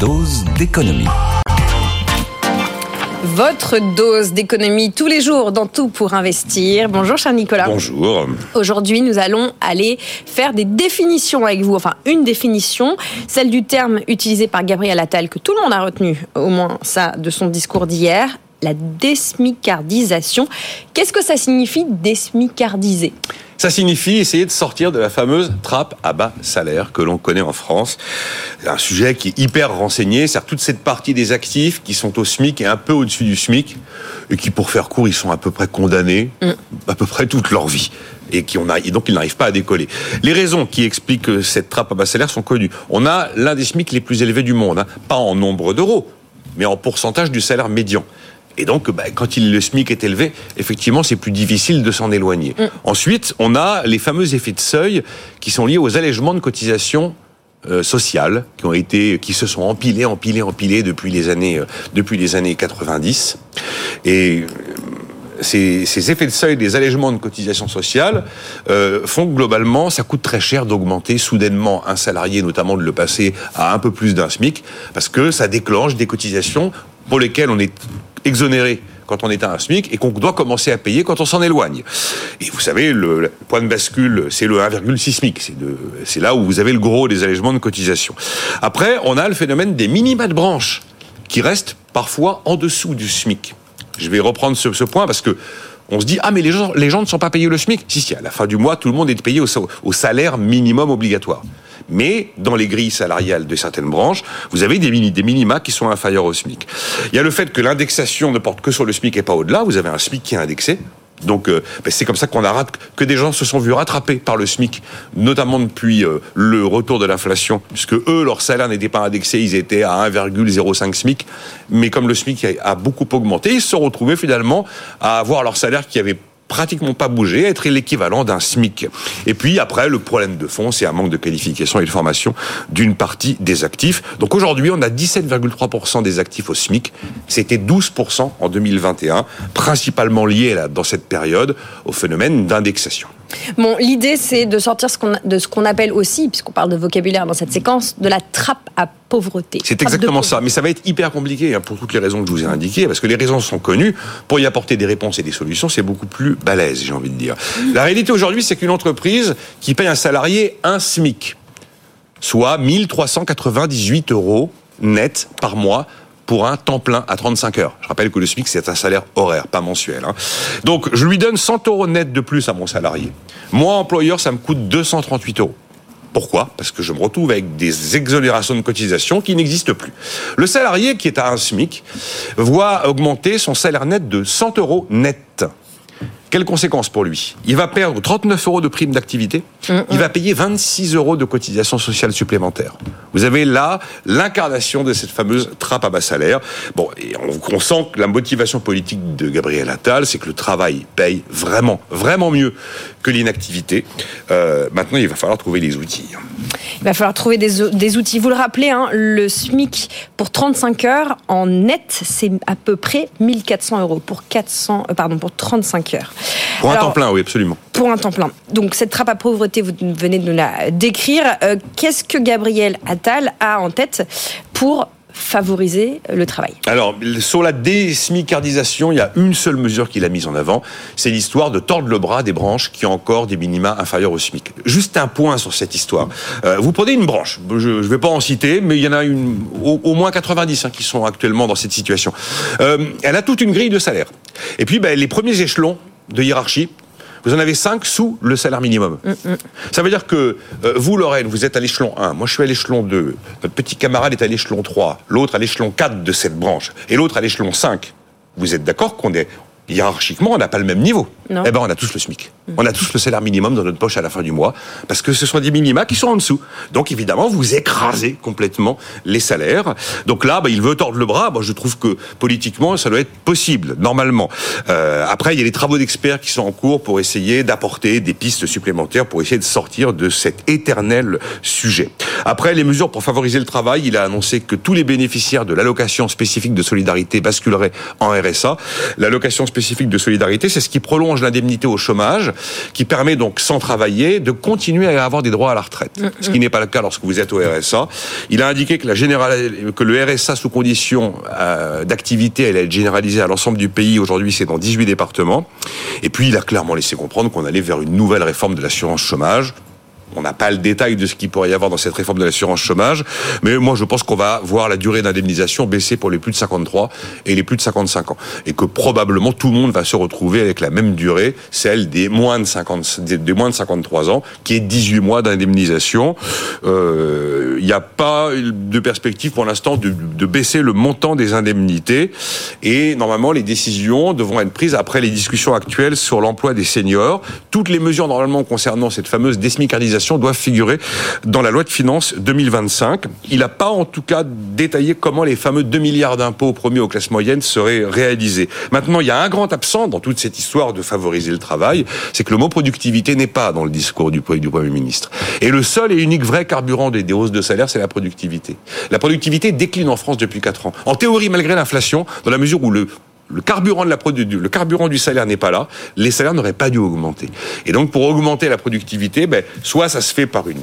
dose d'économie. Votre dose d'économie tous les jours dans tout pour investir. Bonjour cher Nicolas. Bonjour. Aujourd'hui, nous allons aller faire des définitions avec vous. Enfin, une définition, celle du terme utilisé par Gabriel Attal que tout le monde a retenu, au moins ça, de son discours d'hier, la désmicardisation. Qu'est-ce que ça signifie désmicardiser? Ça signifie essayer de sortir de la fameuse trappe à bas salaire que l'on connaît en France. Un sujet qui est hyper renseigné, c'est toute cette partie des actifs qui sont au SMIC et un peu au-dessus du SMIC, et qui, pour faire court, ils sont à peu près condamnés mm. à peu près toute leur vie. Et, qui on a, et donc ils n'arrivent pas à décoller. Les raisons qui expliquent cette trappe à bas salaire sont connues. On a l'un des SMIC les plus élevés du monde, hein. pas en nombre d'euros, mais en pourcentage du salaire médian. Et donc, bah, quand il, le SMIC est élevé, effectivement, c'est plus difficile de s'en éloigner. Mm. Ensuite, on a les fameux effets de seuil qui sont liés aux allègements de cotisations euh, sociales qui ont été, qui se sont empilés, empilés, empilés depuis les années, euh, depuis les années 90. Et euh, ces, ces, effets de seuil des allègements de cotisations sociales euh, font que globalement, ça coûte très cher d'augmenter soudainement un salarié, notamment de le passer à un peu plus d'un SMIC, parce que ça déclenche des cotisations pour lesquelles on est exonéré quand on est à un SMIC et qu'on doit commencer à payer quand on s'en éloigne. Et vous savez, le, point de bascule, c'est le 1,6 SMIC. C'est là où vous avez le gros des allègements de cotisation. Après, on a le phénomène des minima de branche qui restent parfois en dessous du SMIC. Je vais reprendre ce, point parce que on se dit ah mais les gens, les gens ne sont pas payés le SMIC. Si si, à la fin du mois, tout le monde est payé au salaire minimum obligatoire. Mais dans les grilles salariales de certaines branches, vous avez des, minima qui sont inférieurs au SMIC. Il y a le fait que l'indexation ne porte que sur le SMIC et pas au-delà. Vous avez un SMIC qui est indexé. Donc euh, ben, c'est comme ça qu'on a que des gens se sont vus rattrapés par le SMIC, notamment depuis euh, le retour de l'inflation, puisque eux leur salaire n'était pas indexé, ils étaient à 1,05 SMIC, mais comme le SMIC a, a beaucoup augmenté, ils se sont retrouvés finalement à avoir leur salaire qui avait pratiquement pas bouger, être l'équivalent d'un SMIC. Et puis après, le problème de fond, c'est un manque de qualification et de formation d'une partie des actifs. Donc aujourd'hui, on a 17,3% des actifs au SMIC. C'était 12% en 2021, principalement lié dans cette période au phénomène d'indexation. Bon, l'idée, c'est de sortir de ce qu'on appelle aussi, puisqu'on parle de vocabulaire dans cette séquence, de la trappe à pauvreté. C'est exactement ça, mais ça va être hyper compliqué hein, pour toutes les raisons que je vous ai indiquées, parce que les raisons sont connues. Pour y apporter des réponses et des solutions, c'est beaucoup plus balèze, j'ai envie de dire. La réalité aujourd'hui, c'est qu'une entreprise qui paye un salarié un SMIC, soit 1398 euros net par mois, pour un temps plein à 35 heures. Je rappelle que le SMIC, c'est un salaire horaire, pas mensuel. Hein. Donc, je lui donne 100 euros net de plus à mon salarié. Moi, employeur, ça me coûte 238 euros. Pourquoi? Parce que je me retrouve avec des exonérations de cotisation qui n'existent plus. Le salarié qui est à un SMIC voit augmenter son salaire net de 100 euros net. Quelles conséquences pour lui? Il va perdre 39 euros de prime d'activité, il va payer 26 euros de cotisation sociale supplémentaire. Vous avez là l'incarnation de cette fameuse trappe à bas salaire. Bon, et on, sent que la motivation politique de Gabriel Attal, c'est que le travail paye vraiment, vraiment mieux que l'inactivité. Euh, maintenant, il va falloir trouver des outils. Il va falloir trouver des, outils. Vous le rappelez, hein, le SMIC pour 35 heures en net, c'est à peu près 1400 euros pour 400, euh, pardon, pour 35 heures. Pour un temps plein, oui, absolument. Pour un temps plein. Donc cette trappe à pauvreté, vous venez de nous la décrire. Euh, qu'est-ce que Gabriel Attal a en tête pour favoriser le travail? Alors, sur la désmicardisation, il y a une seule mesure qu'il a mise en avant, c'est l'histoire de tordre le bras des branches qui ont encore des minima inférieurs au SMIC. Juste un point sur cette histoire. Euh, vous prenez une branche, je ne vais pas en citer, mais il y en a une, au, moins 90 hein, qui sont actuellement dans cette situation. Euh, elle a toute une grille de salaire. Et puis, ben, les premiers échelons de hiérarchie, vous en avez 5 sous le salaire minimum. Mm, mm. Ça veut dire que euh, vous, Lorraine, vous êtes à l'échelon 1, moi je suis à l'échelon 2, notre petit camarade est à l'échelon 3, l'autre à l'échelon 4 de cette branche, et l'autre à l'échelon 5. Vous êtes d'accord qu'on est hiérarchiquement, on n'a pas le même niveau. Eh ben, on a tous le SMIC. Mm. On a tous le salaire minimum dans notre poche à la fin du mois, parce que ce sont des minima qui sont en dessous. Donc, évidemment, vous écrasez complètement les salaires. Donc là, bah, il veut tordre le bras. Moi, je trouve que politiquement, ça doit être possible, normalement. Euh, après, il y a les travaux d'experts qui sont en cours pour essayer d'apporter des pistes supplémentaires pour essayer de sortir de cet éternel sujet. Après, les mesures pour favoriser le travail, il a annoncé que tous les bénéficiaires de l'allocation spécifique de solidarité basculeraient en RSA. L'allocation spécifique de solidarité, c'est ce qui prolonge l'indemnité au chômage qui permet donc, sans travailler, de continuer à avoir des droits à la retraite. Mm, Ce qui mm. n'est pas le cas lorsque vous êtes au RSA. Il a indiqué que, la que le RSA sous condition euh, d'activité allait être généralisé à l'ensemble du pays. Aujourd'hui, c'est dans 18 départements. Et puis, il a clairement laissé comprendre qu'on allait vers une nouvelle réforme de l'assurance chômage on n'a pas le détail de ce qu'il pourrait y avoir dans cette réforme de l'assurance chômage, mais moi je pense qu'on va voir la durée d'indemnisation baisser pour les plus de 53 et les plus de 55 ans, et que probablement tout le monde va se retrouver avec la même durée, celle des moins de 50, des moins de 53 ans, qui est 18 mois d'indemnisation. Euh, il n'y a pas de perspective pour l'instant de, de baisser le montant des indemnités, et normalement les décisions devront être prises après les discussions actuelles sur l'emploi des seniors. Toutes les mesures normalement concernant cette fameuse désmicardisation doivent figurer dans la loi de finances 2025. Il n'a pas en tout cas détaillé comment les fameux 2 milliards d'impôts promis aux classes moyennes seraient réalisés. Maintenant, il y a un grand absent dans toute cette histoire de favoriser le travail, c'est que le mot productivité n'est pas dans le discours du, Premier ministre. Et le seul et unique vrai carburant des, des hausses de salaire, c'est la productivité. La productivité décline en France depuis 4 ans. En théorie, malgré l'inflation, dans la mesure où le le carburant, de la, le carburant du salaire n'est pas là, les salaires n'auraient pas dû augmenter. Et donc, pour augmenter la productivité, ben, soit ça se fait par une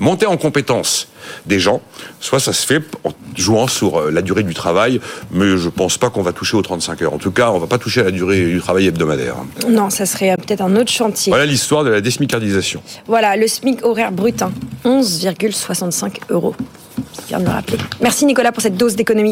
montée en compétence des gens, soit ça se fait en jouant sur euh, la durée du travail, mais je pense pas qu'on va toucher aux 35 heures. En tout cas, on va pas toucher à la durée du travail hebdomadaire. Non, ça serait peut-être un autre chantier. Voilà l'histoire de la désmicardisation. Voilà, le SMIC horaire brut, 11,65 hein. euros. Je viens de me rappeler. Merci Nicolas pour cette dose d'économie.